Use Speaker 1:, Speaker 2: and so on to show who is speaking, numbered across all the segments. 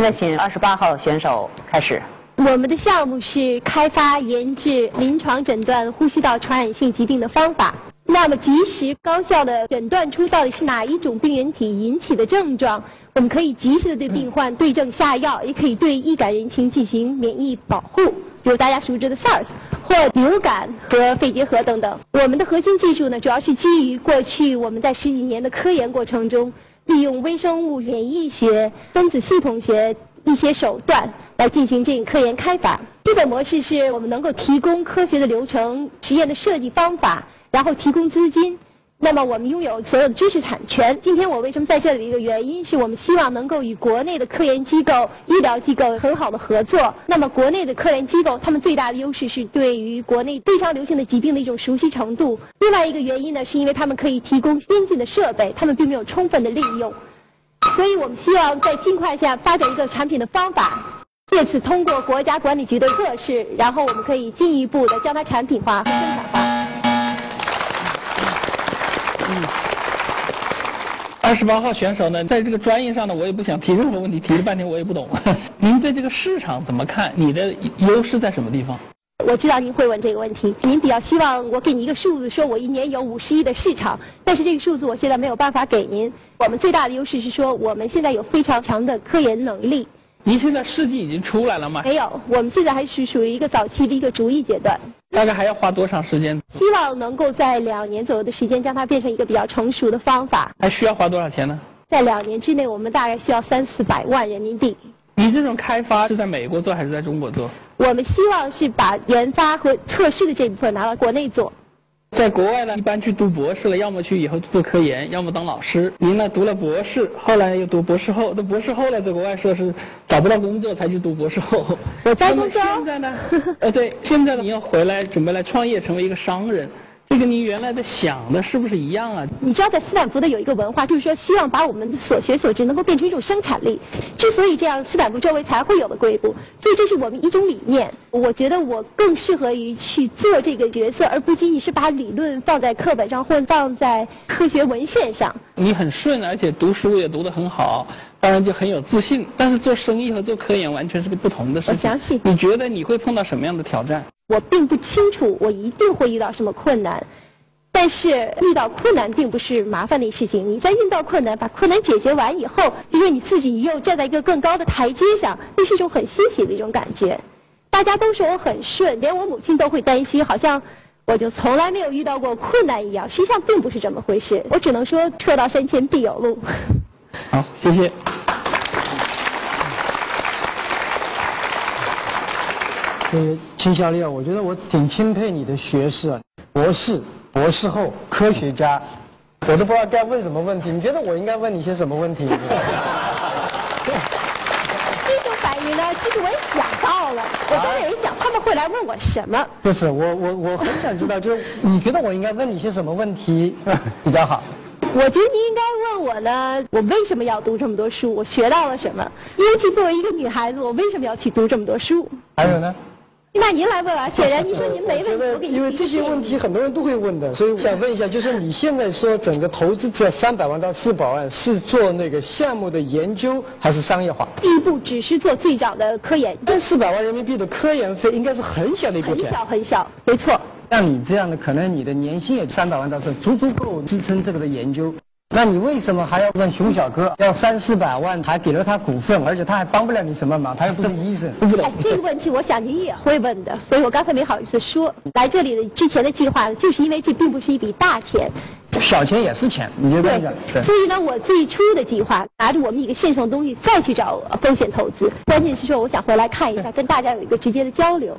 Speaker 1: 现在请二十八号选手开始。
Speaker 2: 我们的项目是开发研制临床诊断呼吸道传染性疾病的方法。那么及时高效的诊断出到底是哪一种病原体引起的症状，我们可以及时的对病患对症下药，也可以对易感人群进行免疫保护，比如大家熟知的 SARS 或流感和肺结核等等。我们的核心技术呢，主要是基于过去我们在十几年的科研过程中，利用微生物免疫学、分子系统学。一些手段来进行这个科研开发。基本模式是我们能够提供科学的流程、实验的设计方法，然后提供资金。那么我们拥有所有的知识产权。今天我为什么在这里的一个原因，是我们希望能够与国内的科研机构、医疗机构很好的合作。那么国内的科研机构，他们最大的优势是对于国内非常流行的疾病的一种熟悉程度。另外一个原因呢，是因为他们可以提供先进的设备，他们并没有充分的利用。所以我们希望在尽快下发展一个产品的方法，借此通过国家管理局的测试，然后我们可以进一步的将它产品化和生产化。
Speaker 3: 二十八号选手呢，在这个专业上呢，我也不想提任何问题，提了半天我也不懂。您对这个市场怎么看？你的优势在什么地方？
Speaker 2: 我知道您会问这个问题，您比较希望我给你一个数字，说我一年有五十亿的市场，但是这个数字我现在没有办法给您。我们最大的优势是说，我们现在有非常强的科研能力。
Speaker 3: 您现在试剂已经出来了吗？
Speaker 2: 没有，我们现在还是属于一个早期的一个逐意阶段。
Speaker 3: 大概还要花多长时间？
Speaker 2: 希望能够在两年左右的时间，将它变成一个比较成熟的方法。
Speaker 3: 还需要花多少钱呢？
Speaker 2: 在两年之内，我们大概需要三四百万人民币。
Speaker 3: 你这种开发是在美国做还是在中国做？
Speaker 2: 我们希望是把研发和测试的这部分拿到国内做。
Speaker 3: 在国外呢，一般去读博士了，要么去以后做科研，要么当老师。您呢，读了博士，后来又读博士后。那博士后呢，在国外说是找不到工作才去读博士后。
Speaker 2: 我在工作。
Speaker 3: 现在呢？呃，对，现在呢你要回来准备来创业，成为一个商人。这跟您原来的想的是不是一样啊？
Speaker 2: 你知道，在斯坦福的有一个文化，就是说希望把我们的所学所知能够变成一种生产力。之所以这样，斯坦福周围才会有的硅谷，所以这是我们一种理念。我觉得我更适合于去做这个角色，而不仅仅是把理论放在课本上或放在科学文献上。
Speaker 3: 你很顺，而且读书也读得很好，当然就很有自信。但是做生意和做科研完全是个不同的事情。
Speaker 2: 我相信。
Speaker 3: 你觉得你会碰到什么样的挑战？
Speaker 2: 我并不清楚，我一定会遇到什么困难，但是遇到困难并不是麻烦的事情。你在遇到困难，把困难解决完以后，因为你自己又站在一个更高的台阶上，那是一种很欣喜的一种感觉。大家都说我很顺，连我母亲都会担心，好像我就从来没有遇到过困难一样。实际上并不是这么回事，我只能说车到山前必有路。
Speaker 3: 好，谢谢。
Speaker 4: 那个秦小丽啊，我觉得我挺钦佩你的学识，博士、博士后、科学家，我都不知道该问什么问题。你觉得我应该问你些什么问题？
Speaker 2: 这种反应呢，其实我也想到了。我刚才也想他们会来问我什么。
Speaker 4: 不是，我我我很想知道，就是你觉得我应该问你些什么问题比较好？
Speaker 2: 我觉得你应该问我呢，我为什么要读这么多书？我学到了什么？尤其作为一个女孩子，我为什么要去读这么多书？
Speaker 4: 还有呢？
Speaker 2: 那您来问啊。显然您说您没问题，我给您
Speaker 4: 因为这些问题很多人都会问的，所以想问一下，就是你现在说整个投资这三百万到四百万是做那个项目的研究还是商业化？
Speaker 2: 第一步只是做最早的科研。
Speaker 4: 这四百万人民币的科研费应该是很小的一笔钱。
Speaker 2: 很小很小，没错。
Speaker 4: 像你这样的，可能你的年薪也三百万到是足足够支撑这个的研究。那你为什么还要问熊小哥要三四百万，还给了他股份，而且他还帮不了你什么忙，他又不是医生。
Speaker 2: 哎，这个问题我想您也会问的，所以我刚才没好意思说。来这里的之前的计划，就是因为这并不是一笔大钱，
Speaker 4: 小钱也是钱，你就这样讲。对。
Speaker 2: 所以呢，我最初的计划拿着我们一个线上的东西再去找风险投资，关键是说我想回来看一下，跟大家有一个直接的交流。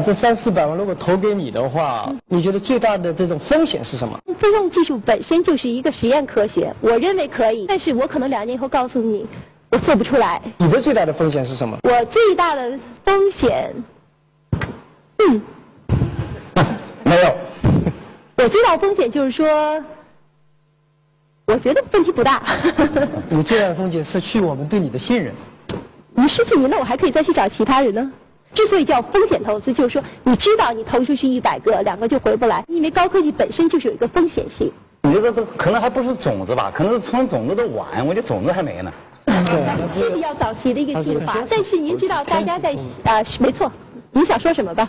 Speaker 4: 啊，这三四百万如果投给你的话，你觉得最大的这种风险是什么？
Speaker 2: 自动技术本身就是一个实验科学，我认为可以，但是我可能两年以后告诉你，我做不出来。
Speaker 4: 你的最大的风险是什么？
Speaker 2: 我最大的风险，嗯，
Speaker 4: 没有。
Speaker 2: 我最大的风险就是说，我觉得问题不大。
Speaker 4: 你最大的 风险失去我们对你的信任。
Speaker 2: 你失去你，那我还可以再去找其他人呢。之所以叫风险投资，就是说你知道你投出去一百个，两个就回不来，因为高科技本身就是有一个风险性。
Speaker 5: 你这个可能还不是种子吧？可能是从种子的晚，我觉得种子还没呢。
Speaker 2: 是比较早期的一个计划，但是您知道大家在啊，没错，你想说什么吧？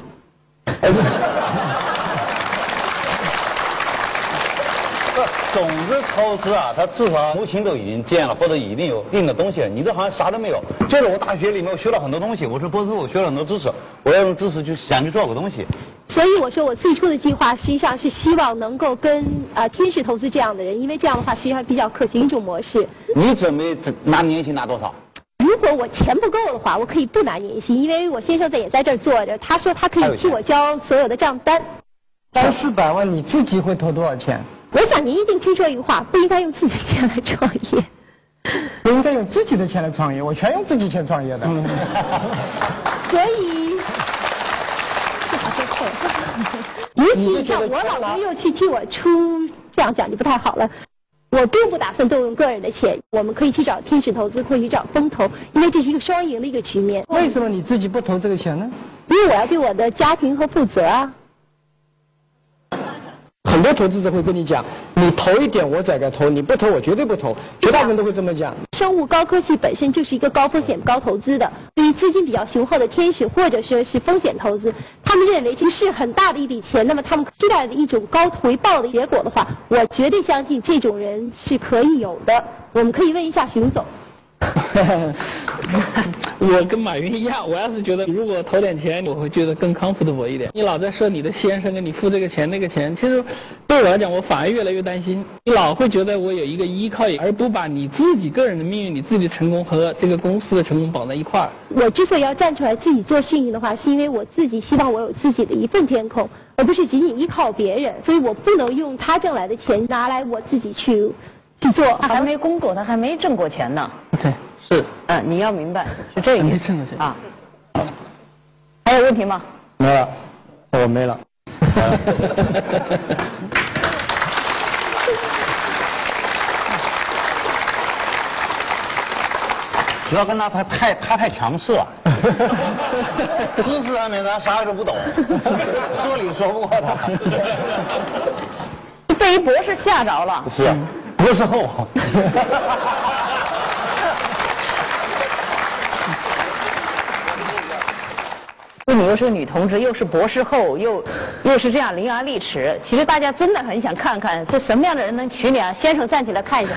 Speaker 5: 种子投资啊，它至少模型都已经建了，或者已经有定的东西了。你这好像啥都没有。就是我大学里面我学了很多东西，我是博士后，我学了很多知识，我要用知识去想去做个东西。
Speaker 2: 所以我说我最初的计划实际上是希望能够跟啊天使投资这样的人，因为这样的话实际上比较可行一种模式。
Speaker 5: 你准备拿年薪拿多少？
Speaker 2: 如果我钱不够的话，我可以不拿年薪，因为我先生在也在这儿坐着，他说他可以替我交所有的账单。
Speaker 4: 三四百万你自己会投多少钱？
Speaker 2: 我想您一定听说一个话，不应该用自己的钱来创业。
Speaker 4: 不应该用自己的钱来创业，我全用自己钱创业的。
Speaker 2: 所以，这好说错了。尤其像我老公又去替我出，这样讲就不太好了。我并不打算动用个人的钱，我们可以去找天使投资，或者去找风投，因为这是一个双赢的一个局面。
Speaker 4: 为什么你自己不投这个钱呢？
Speaker 2: 因为我要对我的家庭和负责啊。
Speaker 4: 很多投资者会跟你讲，你投一点我再该投，你不投我绝对不投，绝大部分都会这么讲。
Speaker 2: 生物高科技本身就是一个高风险高投资的，对于资金比较雄厚的天使或者说是风险投资，他们认为这是很大的一笔钱，那么他们期待的一种高回报的结果的话，我绝对相信这种人是可以有的。我们可以问一下熊总。
Speaker 3: 我跟马云一样，我要是觉得如果投点钱，我会觉得更 comfortable 一点。你老在说你的先生给你付这个钱那个钱，其实对我来讲，我反而越来越担心。你老会觉得我有一个依靠，而不把你自己个人的命运、你自己的成功和这个公司的成功绑在一块儿。
Speaker 2: 我之所以要站出来自己做事情的话，是因为我自己希望我有自己的一份天空，而不是仅仅依靠别人。所以我不能用他挣来的钱拿来我自己去去做。
Speaker 1: 他还没工作，他还没挣过钱呢。
Speaker 3: 对，是。
Speaker 1: 嗯，你要明白是这个
Speaker 3: 没挣过钱
Speaker 1: 啊。还有问题吗？
Speaker 4: 没了，我没了。
Speaker 5: 主要跟他他太他太强势了，知识上面咱啥都不懂，说理说不过他。
Speaker 1: 被一博士吓着了。
Speaker 5: 是，博士后。
Speaker 1: 又是女同志，又是博士后，又又是这样伶牙俐齿。其实大家真的很想看看，是什么样的人能娶你啊？先生站起来看一下。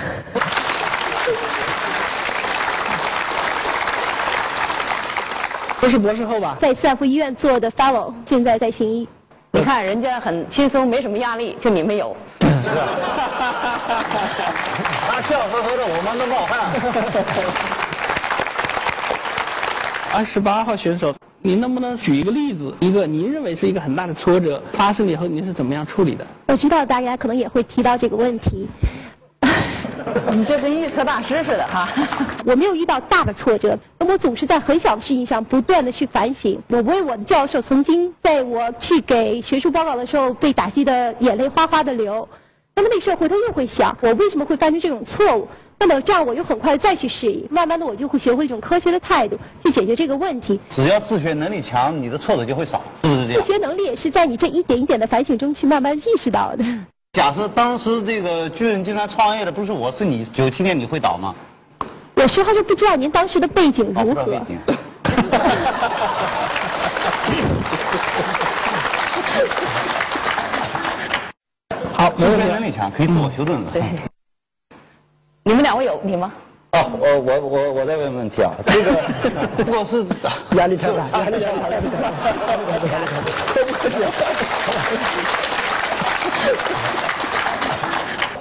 Speaker 3: 不是博士后吧？
Speaker 2: 在斯坦福医院做的 fellow，现在在行医。
Speaker 1: 你看人家很轻松，没什么压力，就你们有。
Speaker 5: 他笑呵呵的，我们都冒汗。
Speaker 3: 二十八号选手，您能不能举一个例子？一个您认为是一个很大的挫折发生了以后，您是怎么样处理的？
Speaker 2: 我知道大家可能也会提到这个问题。
Speaker 1: 你这跟预测大师似的哈。
Speaker 2: 我没有遇到大的挫折，我总是在很小的事情上不断的去反省。我为我的教授曾经在我去给学术报告的时候被打击的眼泪哗哗的流，那么那时候回头又会想，我为什么会犯出这种错误？那么这样我又很快再去适应，慢慢的我就会学会一种科学的态度去解决这个问题。
Speaker 5: 只要自学能力强，你的挫折就会少，是不是这样？
Speaker 2: 自学能力也是在你这一点一点的反省中去慢慢意识到的。
Speaker 5: 假设当时这个巨人集团创业的不是我是你，九七年你会倒吗？
Speaker 2: 我实话就不知道您当时的背景如何。
Speaker 5: 背景。
Speaker 3: 好，
Speaker 5: 自学能力强，可以自我修正的。
Speaker 1: 对。你们两位有问题吗？
Speaker 5: 哦，我我我我再问问题啊，这个 如果是
Speaker 4: 压力太大，压力太大，压力太大，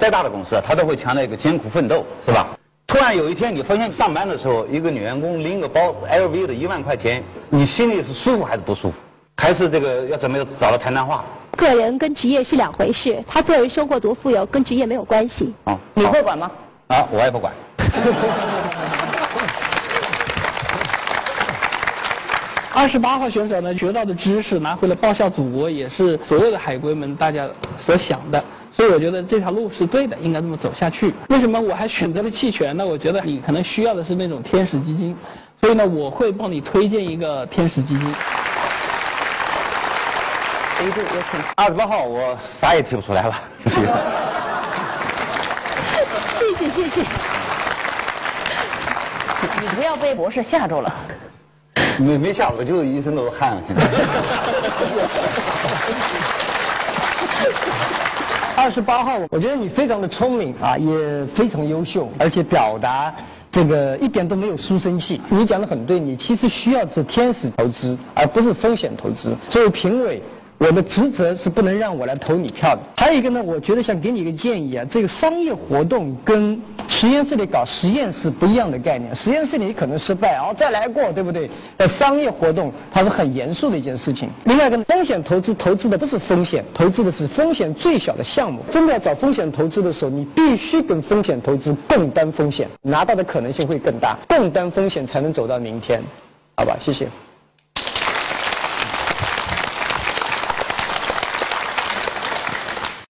Speaker 5: 再大的公司，他都会强调一个艰苦奋斗，是吧？突然有一天，你发现上班的时候，一个女员工拎个包，LV 的一万块钱，你心里是舒服还是不舒服？还是这个要准备找他谈谈话？
Speaker 2: 个人跟职业是两回事，他个人生活多富有跟职业没有关系。
Speaker 5: 哦，
Speaker 1: 你会管吗？
Speaker 5: 啊，我也不管。
Speaker 3: 二十八号选手呢，学到的知识拿回来报效祖国，也是所有的海归们大家所想的。所以我觉得这条路是对的，应该这么走下去。为什么我还选择了弃权呢？我觉得你可能需要的是那种天使基金，所以呢，我会帮你推荐一个天使基金。
Speaker 5: 二十八号，我啥也提不出来了。谢谢。
Speaker 2: 谢谢。
Speaker 1: 你不要被博士吓着了。
Speaker 5: 没没吓我，就是一身都是汗。
Speaker 4: 二十八号，我觉得你非常的聪明啊，也非常优秀，而且表达这个一点都没有书生气。你讲的很对，你其实需要是天使投资，而不是风险投资。作为评委。我的职责是不能让我来投你票的。还有一个呢，我觉得想给你一个建议啊，这个商业活动跟实验室里搞实验是不一样的概念。实验室里可能失败，然后，再来过，对不对？在商业活动，它是很严肃的一件事情。另外一个呢风险投资，投资的不是风险，投资的是风险最小的项目。真的要找风险投资的时候，你必须跟风险投资共担风险，拿到的可能性会更大。共担风险才能走到明天，好吧？谢谢。